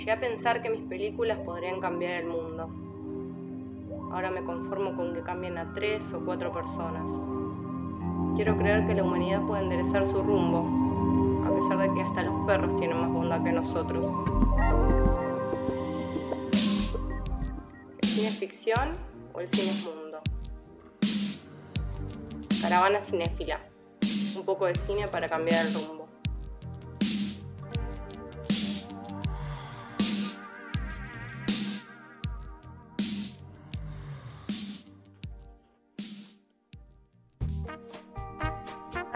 Llegué a pensar que mis películas podrían cambiar el mundo. Ahora me conformo con que cambien a tres o cuatro personas. Quiero creer que la humanidad puede enderezar su rumbo, a pesar de que hasta los perros tienen más bondad que nosotros. ¿El cine es ficción o el cine es mundo? Caravana cinéfila. Un poco de cine para cambiar el rumbo.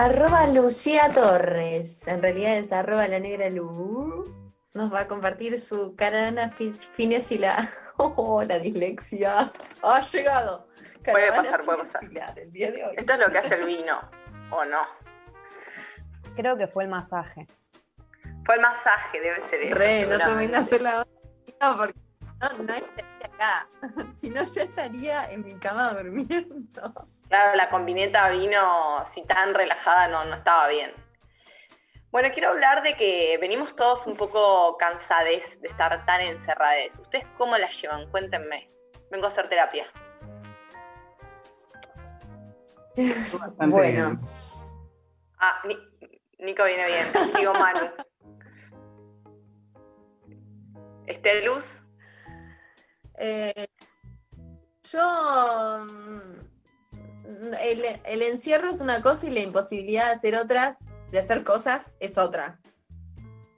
Arroba Lucía Torres, en realidad es arroba la negra Lu, nos va a compartir su caravana finesila. Oh, la dislexia. Ha llegado. puede pasar, puede pasar. Esto es lo que hace el vino, ¿o no? Creo que fue el masaje. Fue el masaje, debe ser eso. Re, no te a hacer la no, porque no, no estaría acá. si no, ya estaría en mi cama durmiendo. Claro, la combineta vino así tan relajada no, no estaba bien. Bueno, quiero hablar de que venimos todos un poco cansades de estar tan encerrados. ¿Ustedes cómo las llevan? Cuéntenme. Vengo a hacer terapia. bueno. Ah, Nico viene bien. Digo Manu. ¿Esteluz? Eh, yo el, encierro es una cosa y la imposibilidad de hacer otras, de hacer cosas, es otra.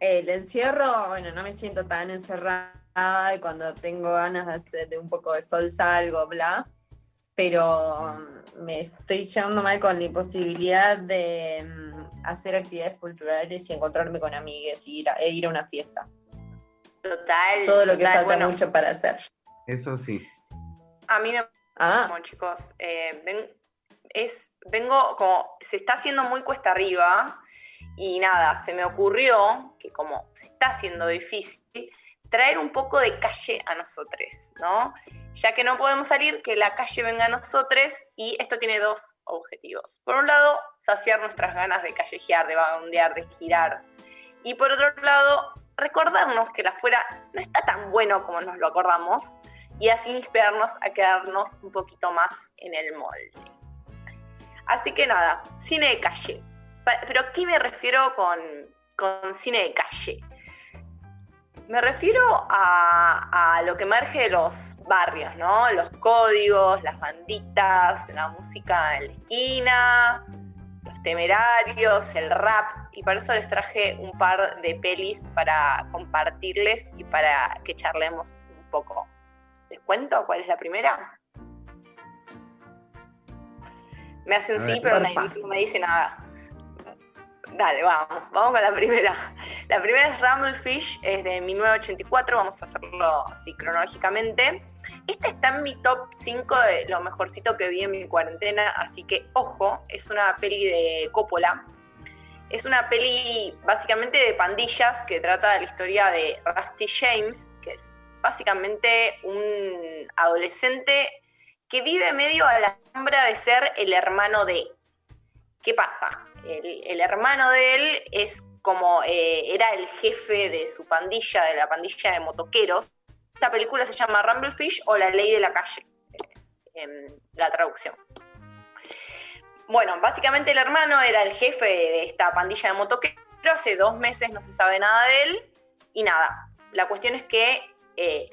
El encierro, bueno, no me siento tan encerrada y cuando tengo ganas de, hacer, de un poco de sol salgo, bla, pero mm, me estoy llevando mal con la imposibilidad de mm, hacer actividades culturales y encontrarme con amigues y ir a, e ir a una fiesta. Total. Todo lo que falta mucho para hacer. Eso sí. A mí me Ah. Como chicos, eh, ven, es, vengo como, se está haciendo muy cuesta arriba y nada, se me ocurrió que como se está haciendo difícil, traer un poco de calle a nosotros, ¿no? Ya que no podemos salir, que la calle venga a nosotros y esto tiene dos objetivos. Por un lado, saciar nuestras ganas de callejear, de vagabundear, de girar. Y por otro lado, recordarnos que la afuera no está tan bueno como nos lo acordamos y así inspirarnos a quedarnos un poquito más en el molde. Así que nada, cine de calle. Pero ¿a qué me refiero con, cine de calle? Me refiero a, lo que emerge de los barrios, ¿no? Los códigos, las banditas, la música en la esquina, los temerarios, el rap. Y para eso les traje un par de pelis para compartirles y para que charlemos un poco. ¿Les cuento cuál es la primera? Me hacen sí, pero no me dice nada. Dale, vamos, vamos con la primera. La primera es Rumblefish, es de 1984, vamos a hacerlo así cronológicamente. Esta está en mi top 5 de lo mejorcito que vi en mi cuarentena, así que ojo, es una peli de Coppola. Es una peli básicamente de pandillas que trata de la historia de Rusty James, que es básicamente un adolescente que vive medio a la sombra de ser el hermano de. ¿Qué pasa? El, hermano de él es como eh, era el jefe de su pandilla, de la pandilla de motoqueros. Esta película se llama Rumblefish o La Ley de la Calle, en la traducción. Bueno, básicamente el hermano era el jefe de esta pandilla de motoqueros, hace dos meses no se sabe nada de él y nada. La cuestión es que eh,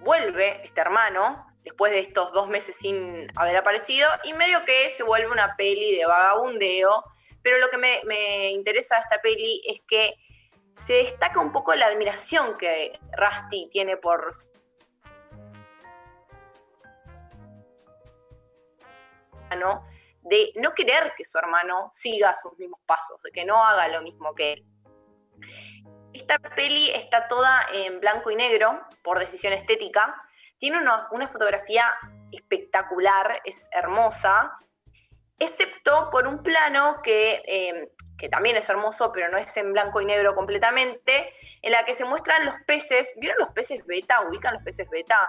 vuelve este hermano después de estos dos meses sin haber aparecido y medio que se vuelve una peli de vagabundeo, pero lo que me, interesa de esta peli es que se destaca un poco la admiración que Rusty tiene por hermano, de no querer que su hermano siga sus mismos pasos, de que no haga lo mismo que él. Esta peli está toda en blanco y negro por decisión estética. Tiene una, fotografía espectacular, es hermosa, excepto por un plano que, eh, que, también es hermoso, pero no es en blanco y negro completamente, en la que se muestran los peces. ¿Vieron los peces beta? ¿Ubican los peces beta?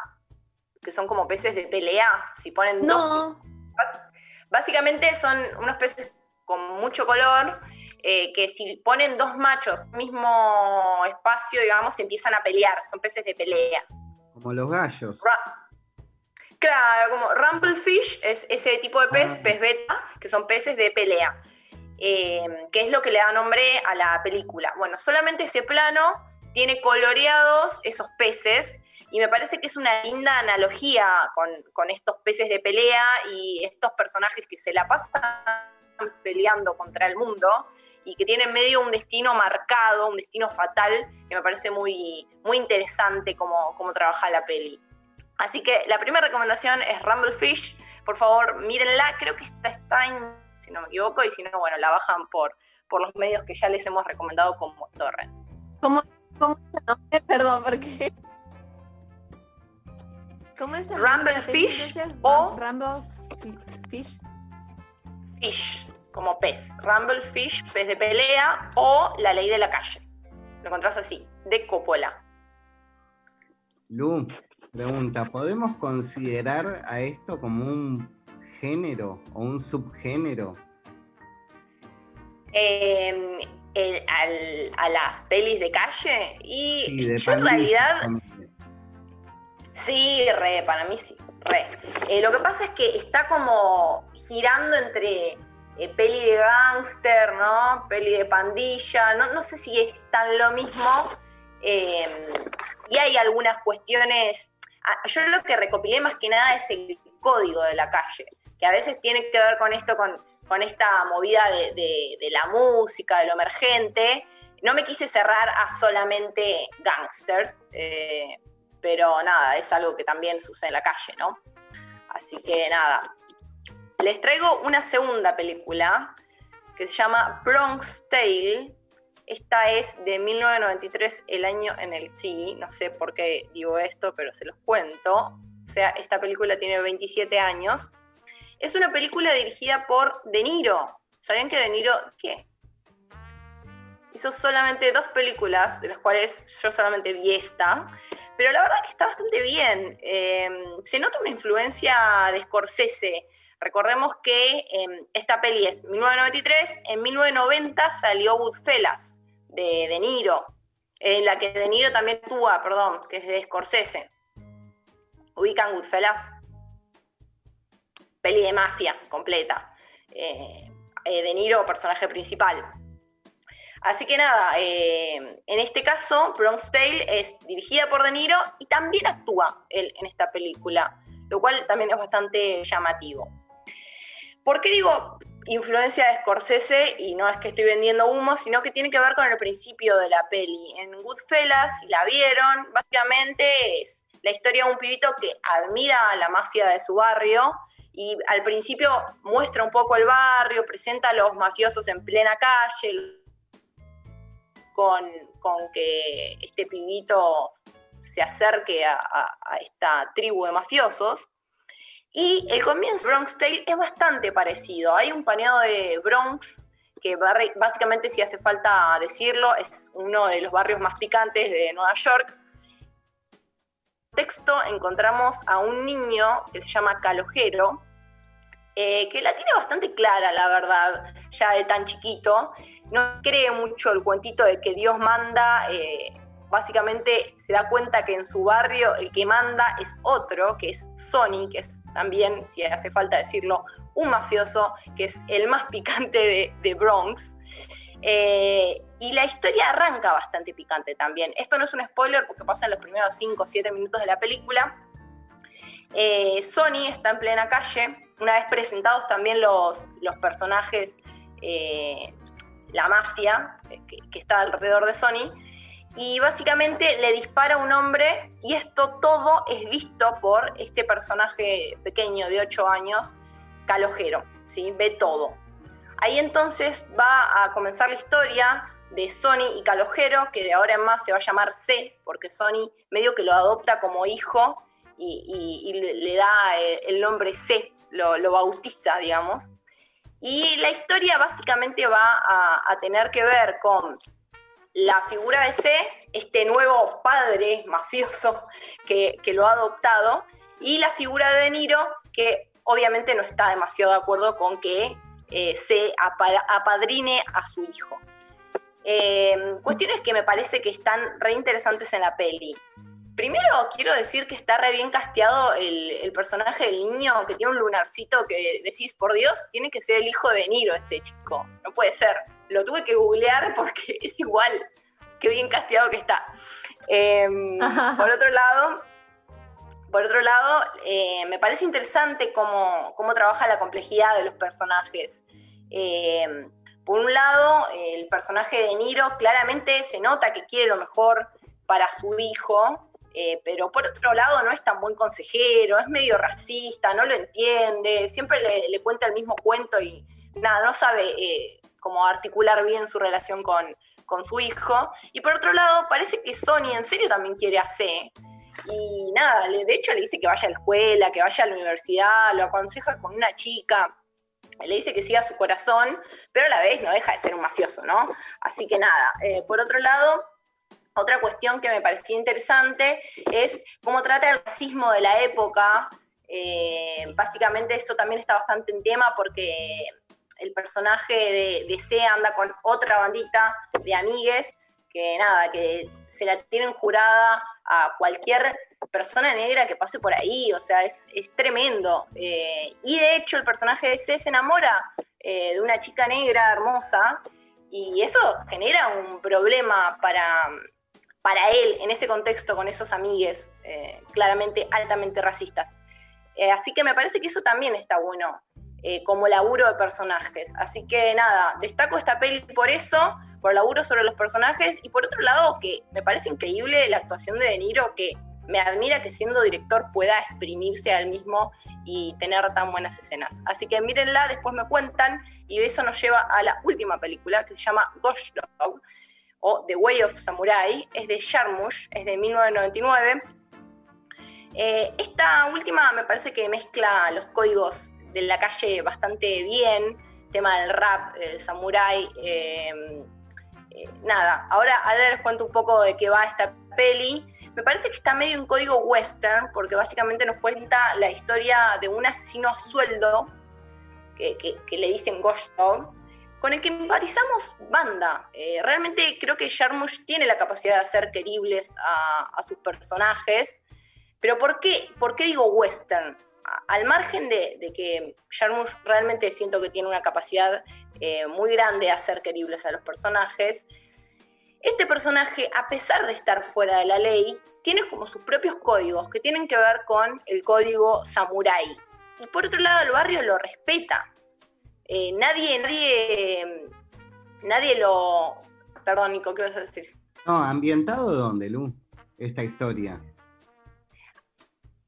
Que son como peces de pelea. Si ponen no. Básicamente son unos peces con mucho color eh, que si ponen dos machos mismo espacio, digamos, se empiezan a pelear, son peces de pelea. Como los gallos. claro, como Rumblefish es ese tipo de pez, ah. pez beta, que son peces de pelea. Eh, que es lo que le da nombre a la película. Bueno, solamente ese plano tiene coloreados esos peces y me parece que es una linda analogía con, con estos peces de pelea y estos personajes que se la pasan peleando contra el mundo y que tienen medio un destino marcado, un destino fatal, que me parece muy, muy interesante cómo, cómo trabaja la peli. Así que la primera recomendación es Rumblefish. Por favor, mírenla. Creo que esta está en, si no me equivoco, y si no, bueno, la bajan por, por los medios que ya les hemos recomendado como Torrent. ¿Cómo, cómo Perdón, porque... ¿Cómo es el Rumblefish o... Rumblefish. Fish como pez. Rumblefish, pez de pelea o La ley de la calle. Lo encontrás así, de Coppola. Lu, pregunta, ¿podemos considerar a esto como un género o un subgénero? Em, a las pelis de calle y yo en realidad sí re para mí sí re eh, lo que pasa es que está como girando entre eh, peli de gángster, ¿no? Peli de pandilla, no, no sé si es tan lo mismo. Em, y hay algunas cuestiones. Ah, yo lo que recopilé más que nada es el código de la calle, que a veces tiene que ver con esto, con, con esta movida de, la música, de lo emergente. No me quise cerrar a solamente gangsters, eh, pero nada, es algo que también sucede en la calle, ¿no? Así que nada, les traigo una segunda película que se llama Bronx Tale. Esta es de 1993, el año en el sí. No sé por qué digo esto, pero se los cuento. O sea, esta película tiene 27 años. Es una película dirigida por De Niro. ¿Sabían que De Niro qué? Hizo solamente dos películas, de las cuales yo solamente vi esta, pero la verdad que está bastante bien. Eh, se nota una influencia de Scorsese Recordemos que em, esta peli es 1993, en 1990 salió Goodfellas de De Niro, en la que De Niro también actúa, perdón, que es de Scorsese. ¿Ubican Goodfellas? Peli de mafia completa. Eh, eh, de Niro, personaje principal. Así que nada, em, en este caso, Bronx Tale es dirigida por De Niro y también actúa él en esta película, lo cual también es bastante llamativo. ¿Por qué digo influencia de Scorsese? Y no es que estoy vendiendo humo, sino que tiene que ver con el principio de la peli. En Goodfellas, si la vieron, básicamente es la historia de un pibito que admira a la mafia de su barrio y al principio muestra un poco el barrio, presenta a los mafiosos en plena calle, con, que este pibito se acerque a esta tribu de mafiosos. Y el comienzo de Bronx Tale es bastante parecido. Hay un paneado de Bronx que básicamente, si hace falta decirlo, es uno de los barrios más picantes de Nueva York. En texto encontramos a un niño que se llama Calojero, eh, que la tiene bastante clara, la verdad, ya de tan chiquito. No cree mucho el cuentito de que Dios manda eh, básicamente se da cuenta que en su barrio el que manda es otro, que es Sony, que es también, si hace falta decirlo, un mafioso, que es el más picante de, Bronx. Eh, y la historia arranca bastante picante también. Esto no es un spoiler porque pasa en los primeros 5 o 7 minutos de la película. Eh, Sony está en plena calle. Una vez presentados también los, los personajes, eh, la mafia que, está alrededor de Sony, y básicamente le dispara un hombre y esto todo es visto por este personaje pequeño de 8 años, Calojero, ¿sí? ve todo. Ahí entonces va a comenzar la historia de Sony y Calojero, que de ahora en más se va a llamar C, porque Sony medio que lo adopta como hijo y, le, da eh, el nombre C, lo, bautiza, digamos. Y la historia básicamente va a tener que ver con la figura de C, este nuevo padre mafioso que, lo ha adoptado, y la figura de De Niro, que obviamente no está demasiado de acuerdo con que eh, se apadrine a su hijo. Em, cuestiones que me parece que están re interesantes en la peli. Primero quiero decir que está re bien casteado el, personaje del niño que tiene un lunarcito que decís, por Dios, tiene que ser el hijo de Niro este chico. No puede ser. Lo tuve que googlear porque es igual. Qué bien casteado que está. Em, por otro lado, por otro lado, eh, me parece interesante cómo, cómo, trabaja la complejidad de los personajes. Em, por un lado, el personaje de Niro claramente se nota que quiere lo mejor para su hijo, eh, pero por otro lado no es tan buen consejero, es medio racista, no lo entiende, siempre le, cuenta el mismo cuento y nada, no sabe eh, cómo articular bien su relación con, su hijo. Y por otro lado, parece que Sony en serio también quiere hacer. Y nada, de hecho le dice que vaya a la escuela, que vaya a la universidad, lo aconseja con una chica, le dice que siga su corazón, pero a la vez no deja de ser un mafioso, ¿no? Así que nada, eh, por otro lado, otra cuestión que me parecía interesante es cómo trata el racismo de la época. Eh, básicamente eso también está bastante en tema porque el personaje de, de C anda con otra bandita de amigues que nada, que se la tienen jurada a cualquier persona negra que pase por ahí, o sea, es, tremendo. Eh, y de hecho el personaje de C se enamora eh, de una chica negra hermosa y eso genera un problema para, para él en ese contexto con esos amigues eh, claramente altamente racistas. Eh, así que me parece que eso también está bueno eh, como laburo de personajes. Así que nada, destaco esta peli por eso, por laburo sobre los personajes y por otro lado que me parece increíble la actuación de De Niro que me admira que siendo director pueda exprimirse al mismo y tener tan buenas escenas. Así que mírenla, después me cuentan y eso nos lleva a la última película que se llama Ghost Dog, o The Way of Samurai, es de Sharmush, es de 1999. Eh, esta última me parece que mezcla los códigos de la calle bastante bien, tema del rap, el samurai. Eh, eh, nada, ahora, ahora les cuento un poco de qué va esta peli. Me parece que está medio en código western, porque básicamente nos cuenta la historia de un asesino a sueldo, que, que le dicen Ghost Dog, con el que empatizamos banda. Eh, realmente creo que Jarmusch tiene la capacidad de hacer queribles a, sus personajes, pero ¿por qué, ¿por qué digo western? Al margen de, que Jarmusch realmente siento que tiene una capacidad eh, muy grande de hacer queribles a los personajes, este personaje, a pesar de estar fuera de la ley, tiene como sus propios códigos que tienen que ver con el código samurai. Y por otro lado, el barrio lo respeta. Eh, nadie, nadie, nadie lo... Perdón, Nico, ¿qué vas a decir? No, ¿ambientado dónde, Lu? Esta historia.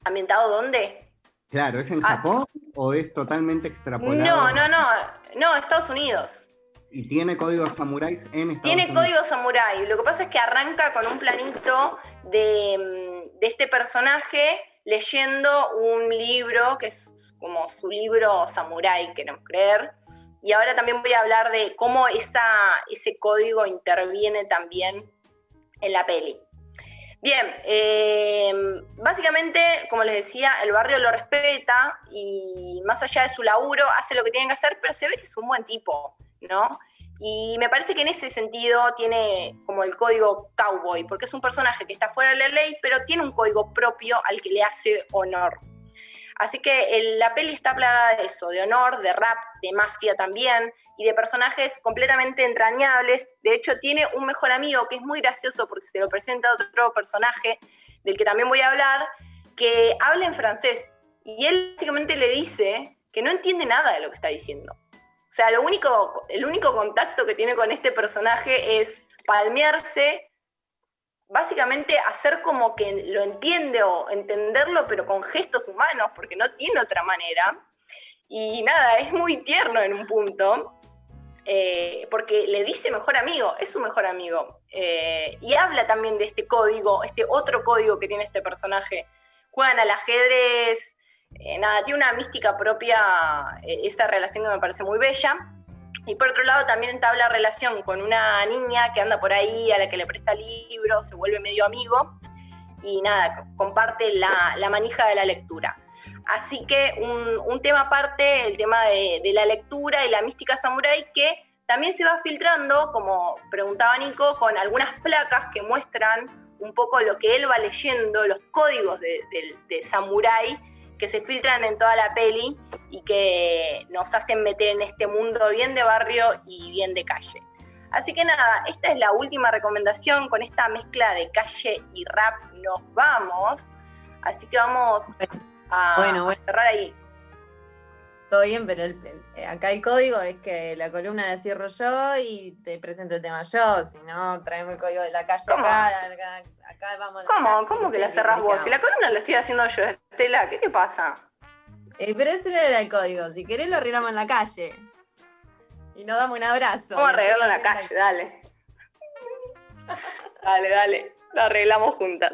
¿Ambientado dónde? Claro, ¿es en ah. Japón o es totalmente extrapolado? No, no, no, no, Estados Unidos. ¿Y tiene códigos samuráis en Estados Tiene código samurái. Lo que pasa es que arranca con un planito de, de este personaje leyendo un libro que es como su libro samurái, queremos creer. Y ahora también voy a hablar de cómo esa, ese código interviene también en la peli. Bien, eh, básicamente, como les decía, el barrio lo respeta y más allá de su laburo hace lo que tiene que hacer, pero se ve que es un buen tipo, ¿no? Y me parece que en ese sentido tiene como el código cowboy, porque es un personaje que está fuera de la ley, pero tiene un código propio al que le hace honor. Así que la peli está plagada de eso, de honor, de rap, de mafia también, y de personajes completamente entrañables. De hecho, tiene un mejor amigo que es muy gracioso porque se lo presenta otro personaje del que también voy a hablar, que habla en francés. Y él básicamente le dice que no entiende nada de lo que está diciendo. O sea, lo único, el único contacto que tiene con este personaje es palmearse, básicamente hacer como que lo entiende o entenderlo, pero con gestos humanos, porque no tiene otra manera. Y nada, es muy tierno en un punto, eh, porque le dice mejor amigo, es su mejor amigo. Eh, y habla también de este código, este otro código que tiene este personaje. Juegan al ajedrez, eh, nada, tiene una mística propia eh, esta relación que me parece muy bella. Y por otro lado también entabla relación con una niña que anda por ahí, a la que le presta libros, se vuelve medio amigo y nada, comparte la, manija de la lectura. Así que un, tema aparte, el tema de, la lectura y la mística samurái, que también se va filtrando, como preguntaba Nico, con algunas placas que muestran un poco lo que él va leyendo, los códigos de, de samurái que se filtran en toda la peli y que nos hacen meter en este mundo bien de barrio y bien de calle. Así que nada, esta es la última recomendación. Con esta mezcla de calle y rap nos vamos. Así que vamos a, cerrar ahí. Todo bien, pero acá el código es que la columna la cierro yo y te presento el tema yo. Si no, traemos el código de la calle acá, acá, vamos. ¿Cómo? ¿Cómo que la cerrás vos? Si la columna la estoy haciendo yo, Estela, ¿qué te pasa? Eh, pero ese no era el código. Si querés, lo arreglamos en la calle. Y nos damos un abrazo. Vamos a arreglarlo en la calle, dale. dale, dale. Lo arreglamos juntas.